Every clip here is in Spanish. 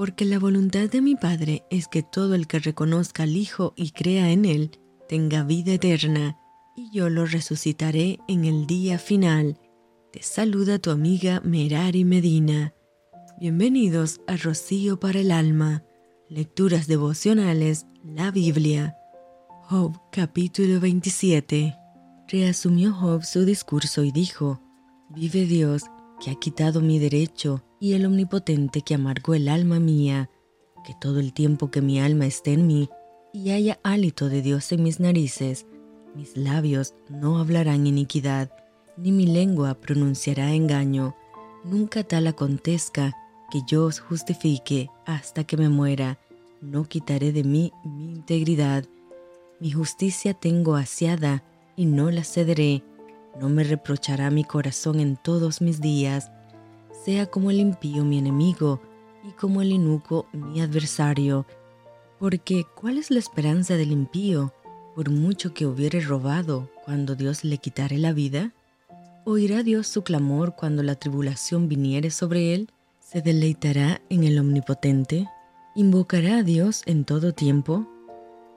Porque la voluntad de mi Padre es que todo el que reconozca al Hijo y crea en Él tenga vida eterna, y yo lo resucitaré en el día final. Te saluda tu amiga Merari Medina. Bienvenidos a Rocío para el Alma, Lecturas Devocionales, la Biblia. Job capítulo 27. Reasumió Job su discurso y dijo, Vive Dios, que ha quitado mi derecho, y el Omnipotente que amargó el alma mía, que todo el tiempo que mi alma esté en mí, y haya hálito de Dios en mis narices, mis labios no hablarán iniquidad, ni mi lengua pronunciará engaño. Nunca tal acontezca que yo os justifique hasta que me muera. No quitaré de mí mi integridad. Mi justicia tengo asiada y no la cederé. No me reprochará mi corazón en todos mis días. Sea como el impío mi enemigo y como el inuco mi adversario. Porque ¿cuál es la esperanza del impío? Por mucho que hubiere robado cuando Dios le quitare la vida. ¿Oirá Dios su clamor cuando la tribulación viniere sobre él? ¿Se deleitará en el Omnipotente? ¿Invocará a Dios en todo tiempo?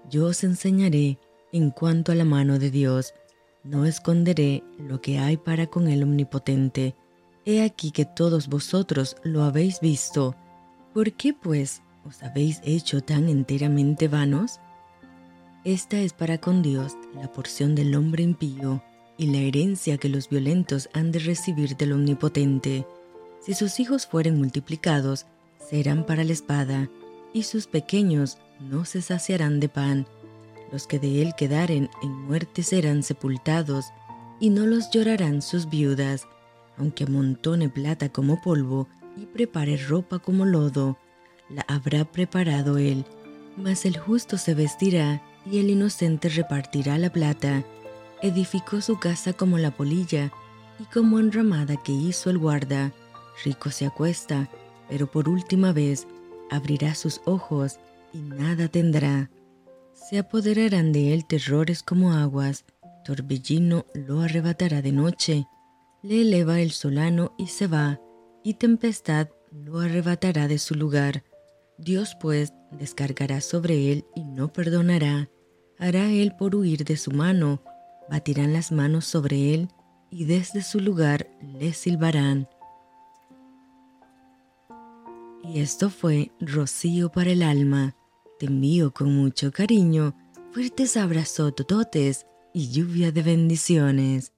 Yo os enseñaré en cuanto a la mano de Dios no esconderé lo que hay para con el Omnipotente. He aquí que todos vosotros lo habéis visto. ¿Por qué, pues, os habéis hecho tan enteramente vanos? Esta es para con Dios la porción del hombre impío y la herencia que los violentos han de recibir del Omnipotente. Si sus hijos fueren multiplicados, serán para la espada, y sus pequeños no se saciarán de pan los que de él quedaren en muerte serán sepultados, y no los llorarán sus viudas, aunque amontone plata como polvo y prepare ropa como lodo, la habrá preparado él. Mas el justo se vestirá y el inocente repartirá la plata. Edificó su casa como la polilla y como enramada que hizo el guarda. Rico se acuesta, pero por última vez abrirá sus ojos y nada tendrá. Se apoderarán de él terrores como aguas, torbellino lo arrebatará de noche, le eleva el solano y se va, y tempestad lo arrebatará de su lugar. Dios pues descargará sobre él y no perdonará, hará él por huir de su mano, batirán las manos sobre él y desde su lugar le silbarán. Y esto fue Rocío para el alma te envío con mucho cariño, fuertes abrazos tototes y lluvia de bendiciones.